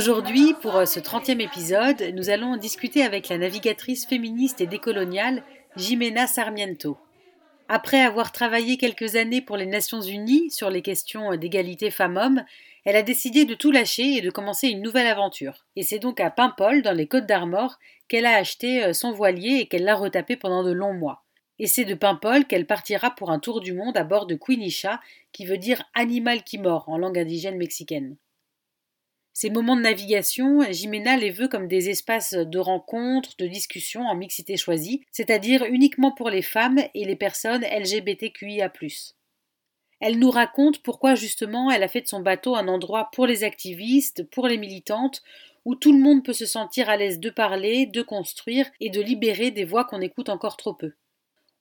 Aujourd'hui, pour euh, ce 30e épisode, nous allons discuter avec la navigatrice féministe et décoloniale Jimena Sarmiento. Après avoir travaillé quelques années pour les Nations Unies sur les questions d'égalité femmes-hommes, elle a décidé de tout lâcher et de commencer une nouvelle aventure. Et c'est donc à Paimpol, dans les Côtes d'Armor, qu'elle a acheté euh, son voilier et qu'elle l'a retapé pendant de longs mois. Et c'est de Paimpol qu'elle partira pour un tour du monde à bord de Quinicha, qui veut dire animal qui mord en langue indigène mexicaine. Ces moments de navigation, Jimena les veut comme des espaces de rencontres, de discussions en mixité choisie, c'est-à-dire uniquement pour les femmes et les personnes LGBTQIA. Elle nous raconte pourquoi justement elle a fait de son bateau un endroit pour les activistes, pour les militantes, où tout le monde peut se sentir à l'aise de parler, de construire et de libérer des voix qu'on écoute encore trop peu.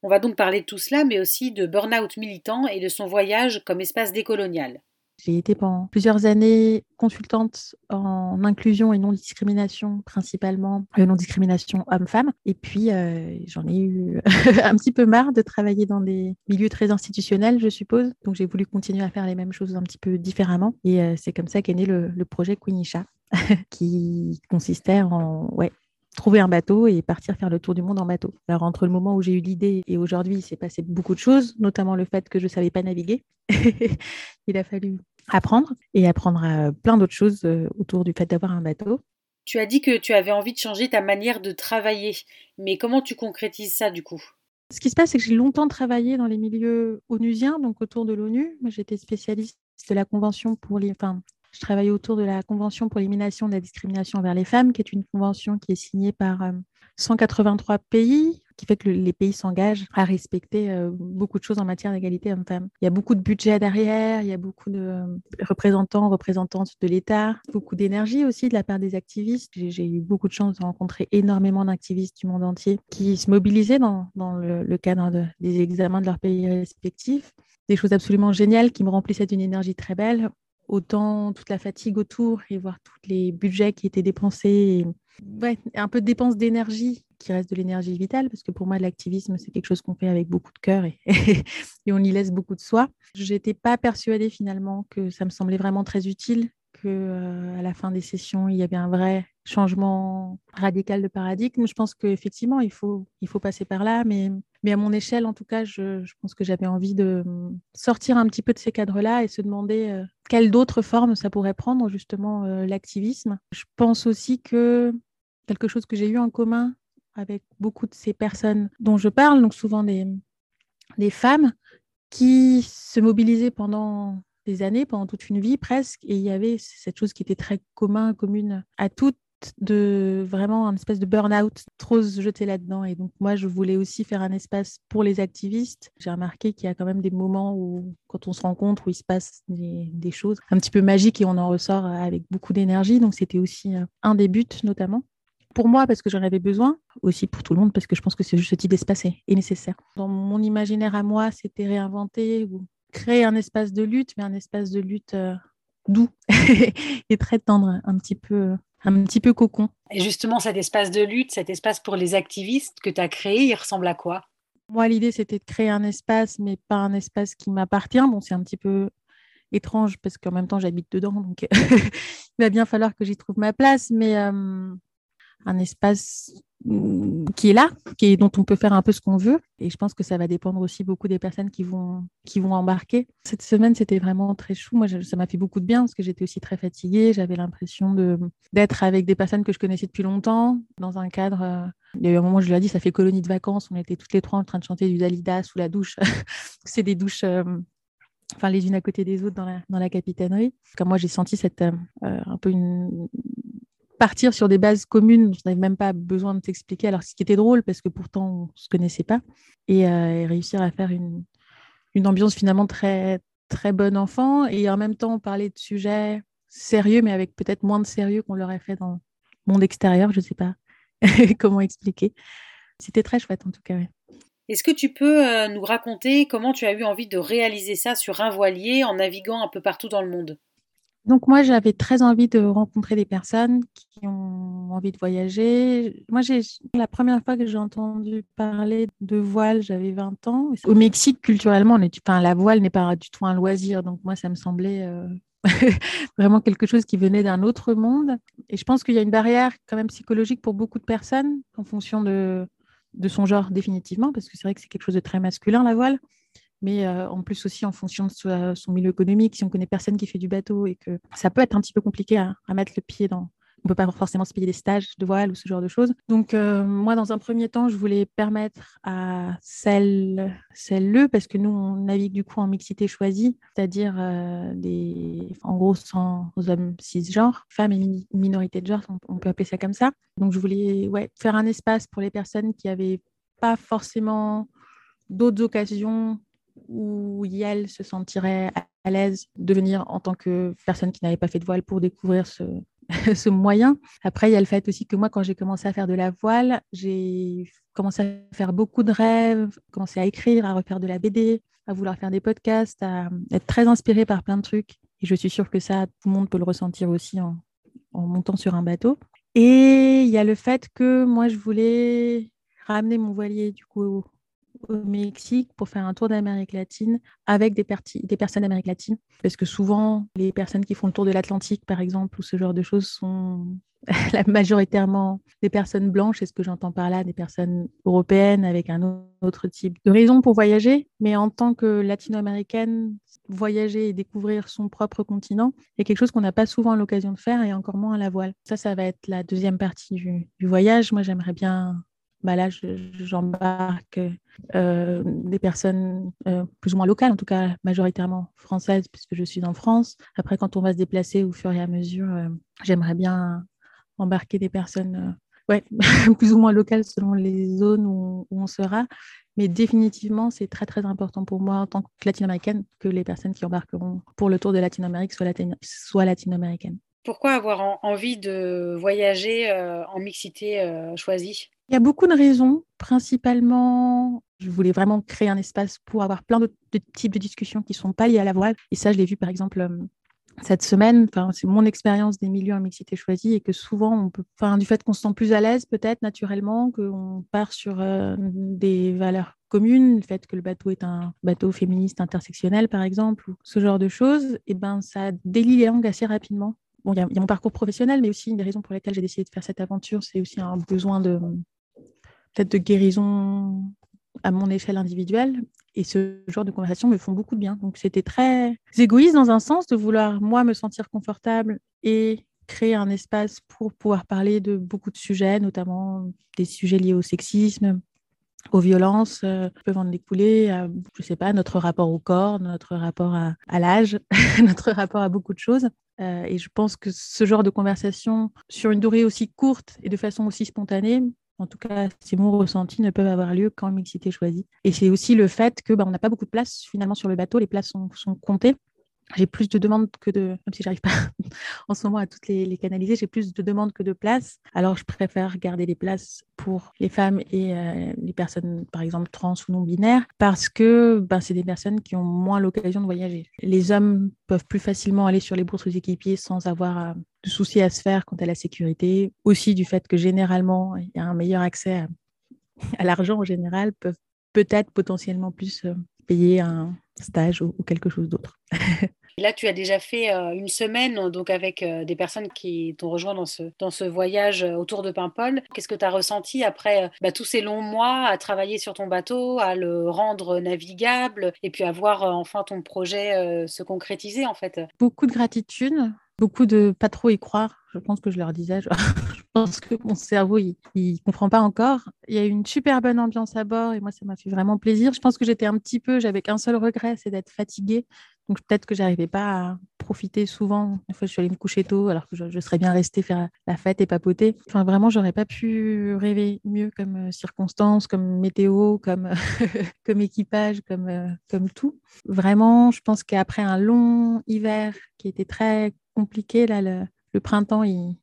On va donc parler de tout cela, mais aussi de burn-out militant et de son voyage comme espace décolonial. J'ai été pendant plusieurs années consultante en inclusion et non-discrimination, principalement euh, non-discrimination homme-femme. Et puis, euh, j'en ai eu un petit peu marre de travailler dans des milieux très institutionnels, je suppose. Donc, j'ai voulu continuer à faire les mêmes choses un petit peu différemment. Et euh, c'est comme ça qu'est né le, le projet Quenisha, qui consistait en ouais, trouver un bateau et partir faire le tour du monde en bateau. Alors entre le moment où j'ai eu l'idée et aujourd'hui, il s'est passé beaucoup de choses, notamment le fait que je ne savais pas naviguer. il a fallu apprendre et apprendre à plein d'autres choses euh, autour du fait d'avoir un bateau. Tu as dit que tu avais envie de changer ta manière de travailler, mais comment tu concrétises ça du coup? Ce qui se passe, c'est que j'ai longtemps travaillé dans les milieux onusiens, donc autour de l'ONU. Moi, j'étais spécialiste de la convention pour les, enfin, je travaille autour de la Convention pour l'élimination de la discrimination envers les femmes, qui est une convention qui est signée par 183 pays, qui fait que les pays s'engagent à respecter beaucoup de choses en matière d'égalité homme-femme. Il y a beaucoup de budget derrière, il y a beaucoup de représentants, représentantes de l'État, beaucoup d'énergie aussi de la part des activistes. J'ai eu beaucoup de chance de rencontrer énormément d'activistes du monde entier qui se mobilisaient dans, le, cadre de, des examens de leurs pays respectifs. Des choses absolument géniales qui me remplissaient d'une énergie très belle autant toute la fatigue autour et voir tous les budgets qui étaient dépensés. Ouais, un peu de dépense d'énergie qui reste de l'énergie vitale, parce que pour moi, l'activisme, c'est quelque chose qu'on fait avec beaucoup de cœur et, on y laisse beaucoup de soi. Je n'étais pas persuadée finalement que ça me semblait vraiment très utile, que euh, à la fin des sessions, il y avait un vrai changement radical de paradigme. Je pense qu'effectivement, il faut, il faut passer par là, mais, mais à mon échelle, en tout cas, je, je pense que j'avais envie de sortir un petit peu de ces cadres-là et se demander euh, quelle d'autres formes ça pourrait prendre, justement, euh, l'activisme. Je pense aussi que quelque chose que j'ai eu en commun avec beaucoup de ces personnes dont je parle, donc souvent des, femmes, qui se mobilisaient pendant des années, pendant toute une vie presque, et il y avait cette chose qui était très commun, commune à toutes, de vraiment un espèce de burn-out, trop se jeter là-dedans. Et donc, moi, je voulais aussi faire un espace pour les activistes. J'ai remarqué qu'il y a quand même des moments où, quand on se rencontre, où il se passe des, des choses un petit peu magiques et on en ressort avec beaucoup d'énergie. Donc, c'était aussi euh, un des buts, notamment. Pour moi, parce que j'en avais besoin, aussi pour tout le monde, parce que je pense que ce, ce type d'espace est, est nécessaire. Dans mon imaginaire à moi, c'était réinventer ou créer un espace de lutte, mais un espace de lutte euh, doux et très tendre, un petit peu un petit peu cocon. Et justement, cet espace de lutte, cet espace pour les activistes que tu as créé, il ressemble à quoi? Moi, l'idée, c'était de créer un espace, mais pas un espace qui m'appartient. Bon, c'est un petit peu étrange parce qu'en même temps, j'habite dedans, donc il va bien falloir que j'y trouve ma place, mais euh, un espace qui est là, qui est, dont on peut faire un peu ce qu'on veut. Et je pense que ça va dépendre aussi beaucoup des personnes qui vont, qui vont embarquer. Cette semaine, c'était vraiment très chou. Moi, ça m'a fait beaucoup de bien parce que j'étais aussi très fatiguée. J'avais l'impression d'être avec des personnes que je connaissais depuis longtemps, dans un cadre. Euh, il y a eu un moment, je lui ai dit, ça fait colonie de vacances. On était toutes les trois en train de chanter du Dalida sous la douche. C'est des douches. Euh, enfin les unes à côté des autres dans la, dans la capitainerie. Comme moi, j'ai senti cette, euh, un peu une, partir sur des bases communes, je n'avais même pas besoin de t'expliquer. Alors, ce qui était drôle, parce que pourtant, on ne se connaissait pas, et, euh, réussir à faire une, ambiance finalement très, très bon enfant et en même temps parlait de sujets sérieux, mais avec peut-être moins de sérieux qu'on l'aurait fait dans le monde extérieur, je ne sais pas comment expliquer. C'était très chouette en tout cas. Est-ce que tu peux euh, nous raconter comment tu as eu envie de réaliser ça sur un voilier en naviguant un peu partout dans le monde? Donc moi, j'avais très envie de rencontrer des personnes qui ont envie de voyager. Moi, j'ai la première fois que j'ai entendu parler de voile, j'avais 20 ans. Au Mexique, culturellement, on est, enfin, la voile n'est pas du tout un loisir. Donc moi, ça me semblait euh, vraiment quelque chose qui venait d'un autre monde. Et je pense qu'il y a une barrière quand même psychologique pour beaucoup de personnes en fonction de, de son genre définitivement, parce que c'est vrai que c'est quelque chose de très masculin, la voile mais euh, en plus aussi en fonction de son milieu économique, si on connaît personne qui fait du bateau et que ça peut être un petit peu compliqué à, mettre le pied dans. On ne peut pas forcément se payer des stages de voile ou ce genre de choses. Donc, euh, moi, dans un premier temps, je voulais permettre à celles, celles-le, parce que nous, on navigue du coup en mixité choisie, c'est-à-dire euh, des, en gros, sans hommes cisgenres, femmes et minorités de genre, on, peut appeler ça comme ça. Donc, je voulais ouais, faire un espace pour les personnes qui n'avaient pas forcément d'autres occasions où Yael se sentirait à l'aise de venir en tant que personne qui n'avait pas fait de voile pour découvrir ce, moyen. Après, il y a le fait aussi que moi, quand j'ai commencé à faire de la voile, j'ai commencé à faire beaucoup de rêves, commencé à écrire, à refaire de la BD, à vouloir faire des podcasts, à être très inspirée par plein de trucs. Et je suis sûre que ça, tout le monde peut le ressentir aussi en, en montant sur un bateau. Et il y a le fait que moi, je voulais ramener mon voilier du coup au Mexique pour faire un tour d'Amérique latine avec des, personnes d'Amérique latine. Parce que souvent, les personnes qui font le tour de l'Atlantique, par exemple, ou ce genre de choses, sont majoritairement des personnes blanches. Et ce que j'entends par là, des personnes européennes avec un autre type de raison pour voyager. Mais en tant que latino-américaine, voyager et découvrir son propre continent est quelque chose qu'on n'a pas souvent l'occasion de faire et encore moins à la voile. Ça, ça va être la deuxième partie du voyage. Moi, j'aimerais bien bah là, j'embarque euh, des personnes euh, plus ou moins locales, en tout cas majoritairement françaises, puisque je suis en France. Après, quand on va se déplacer au fur et à mesure, euh, j'aimerais bien embarquer des personnes ouais, plus ou moins locales selon les zones où, on sera. Mais définitivement, c'est très, très important pour moi en tant que latino-américaine que les personnes qui embarqueront pour le tour de Latino-Amérique soient, soient latino-américaines. Pourquoi avoir envie de voyager en mixité choisie? Il y a beaucoup de raisons. Principalement, je voulais vraiment créer un espace pour avoir plein de, types de discussions qui ne sont pas liées à la voile. Et ça, je l'ai vu par exemple euh, cette semaine. C'est mon expérience des milieux en mixité choisie et que souvent, on peut, enfin, du fait qu'on se sent plus à l'aise peut-être naturellement, qu'on part sur euh, des valeurs communes, le fait que le bateau est un bateau féministe intersectionnel par exemple, ou ce genre de choses, et ben ça délie les langues assez rapidement. Bon, il y, a mon parcours professionnel, mais aussi une des raisons pour lesquelles j'ai décidé de faire cette aventure, c'est aussi un besoin de, peut-être de guérison à mon échelle individuelle. Et ce genre de conversation me font beaucoup de bien. Donc c'était très égoïste dans un sens de vouloir, moi, me sentir confortable et créer un espace pour pouvoir parler de beaucoup de sujets, notamment des sujets liés au sexisme, aux violences euh, peuvent en découler, à, je sais pas, notre rapport au corps, notre rapport à, l'âge, notre rapport à beaucoup de choses. Euh, et je pense que ce genre de conversation, sur une durée aussi courte et de façon aussi spontanée, en tout cas, ces mots ressentis ne peuvent avoir lieu qu'en mixité choisie. Et c'est aussi le fait que bah, on n'a pas beaucoup de place finalement sur le bateau, les places sont, comptées j'ai plus de demandes que de, même si j'arrive pas en ce moment à toutes les, canaliser, j'ai plus de demandes que de places. Alors je préfère garder les places pour les femmes et euh, les personnes, par exemple, trans ou non binaires, parce que ben, c'est des personnes qui ont moins l'occasion de voyager. Les hommes peuvent plus facilement aller sur les bourses aux équipiers sans avoir euh, de soucis à se faire quant à la sécurité. Aussi du fait que généralement, il y a un meilleur accès à, l'argent en général, peuvent peut-être potentiellement plus euh, payer un stage ou quelque chose d'autre. Là, tu as déjà fait euh, une semaine euh, donc avec euh, des personnes qui t'ont rejoint dans ce, dans ce voyage autour de Paimpol. Qu'est-ce que tu as ressenti après bah, tous ces longs mois à travailler sur ton bateau, à le rendre navigable et puis à voir enfin ton projet se concrétiser en fait? Beaucoup de gratitude, beaucoup de pas trop y croire. Je pense que je leur disais, je pense que mon cerveau, il, ne comprend pas encore. Il y a eu une super bonne ambiance à bord et moi, ça m'a fait vraiment plaisir. Je pense que j'étais un petit peu, j'avais qu'un seul regret, c'est d'être fatiguée. Donc peut-être que j'arrivais pas à profité souvent. Une fois, je suis allée me coucher tôt alors que je, serais bien restée faire la fête et papoter. Enfin, vraiment, j'aurais pas pu rêver mieux comme circonstance, comme météo, comme, équipage, comme, comme tout. Vraiment, je pense qu'après un long hiver qui était très compliqué, le printemps, il,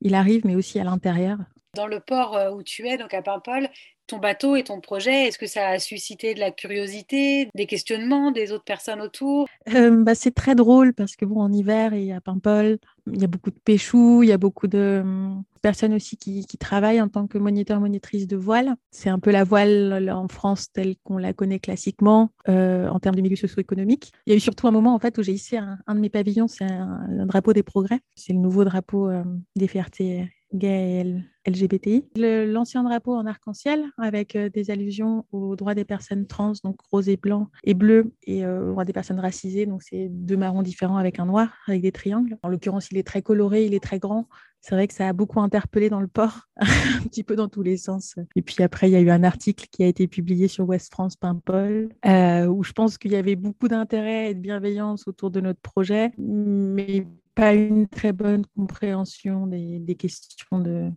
il arrive, mais aussi à l'intérieur. Dans le port euh, où tu es, donc à Paimpol, ton bateau et ton projet, est-ce que ça a suscité de la curiosité, des questionnements des autres personnes autour? Euh, bah, C'est très drôle parce que bon, en hiver et à Paimpol, il y a beaucoup de pêchous, il y a beaucoup de hum, personnes aussi qui, travaillent en tant que moniteur, monitrice de voile. C'est un peu la voile en France telle qu'on la connaît classiquement euh, en termes de milieu socio-économique. Il y a eu surtout un moment en fait où j'ai hissé un, de mes pavillons, c'est un, drapeau des progrès. C'est le nouveau drapeau euh, des fiertés et LGBTI. L'ancien drapeau en arc-en-ciel avec euh, des allusions aux droits des personnes trans, donc rose et blanc et bleu, et aux droits des personnes racisées, donc c'est deux marrons différents avec un noir, avec des triangles. En l'occurrence, il est très coloré, il est très grand. C'est vrai que ça a beaucoup interpellé dans le port, un petit peu dans tous les sens. Et puis après, il y a eu un article qui a été publié sur West France Paimpol, euh, où je pense qu'il y avait beaucoup d'intérêt et de bienveillance autour de notre projet, mais pas une très bonne compréhension des, questions de,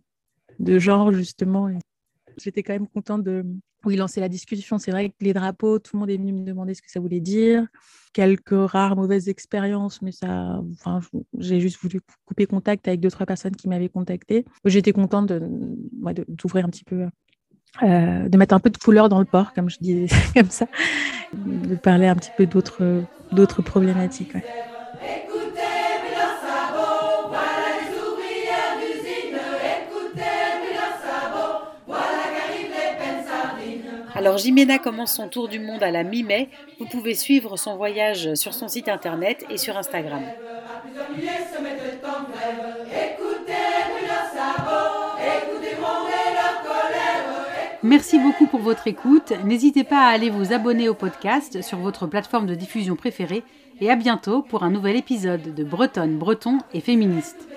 de genre, justement. J'étais quand même contente de, oui, lancer la discussion. C'est vrai que les drapeaux, tout le monde est venu me demander ce que ça voulait dire. Quelques rares mauvaises expériences, mais ça, enfin, j'ai juste voulu couper contact avec deux, trois personnes qui m'avaient contacté. J'étais contente de, d'ouvrir un petit peu, euh, de mettre un peu de couleur dans le port, comme je dis, comme ça, de parler un petit peu d'autres problématiques. Alors Jimena commence son tour du monde à la mi-mai. Vous pouvez suivre son voyage sur son site internet et sur Instagram. Merci beaucoup pour votre écoute. N'hésitez pas à aller vous abonner au podcast sur votre plateforme de diffusion préférée et à bientôt pour un nouvel épisode de Bretonne, Breton et Féministe.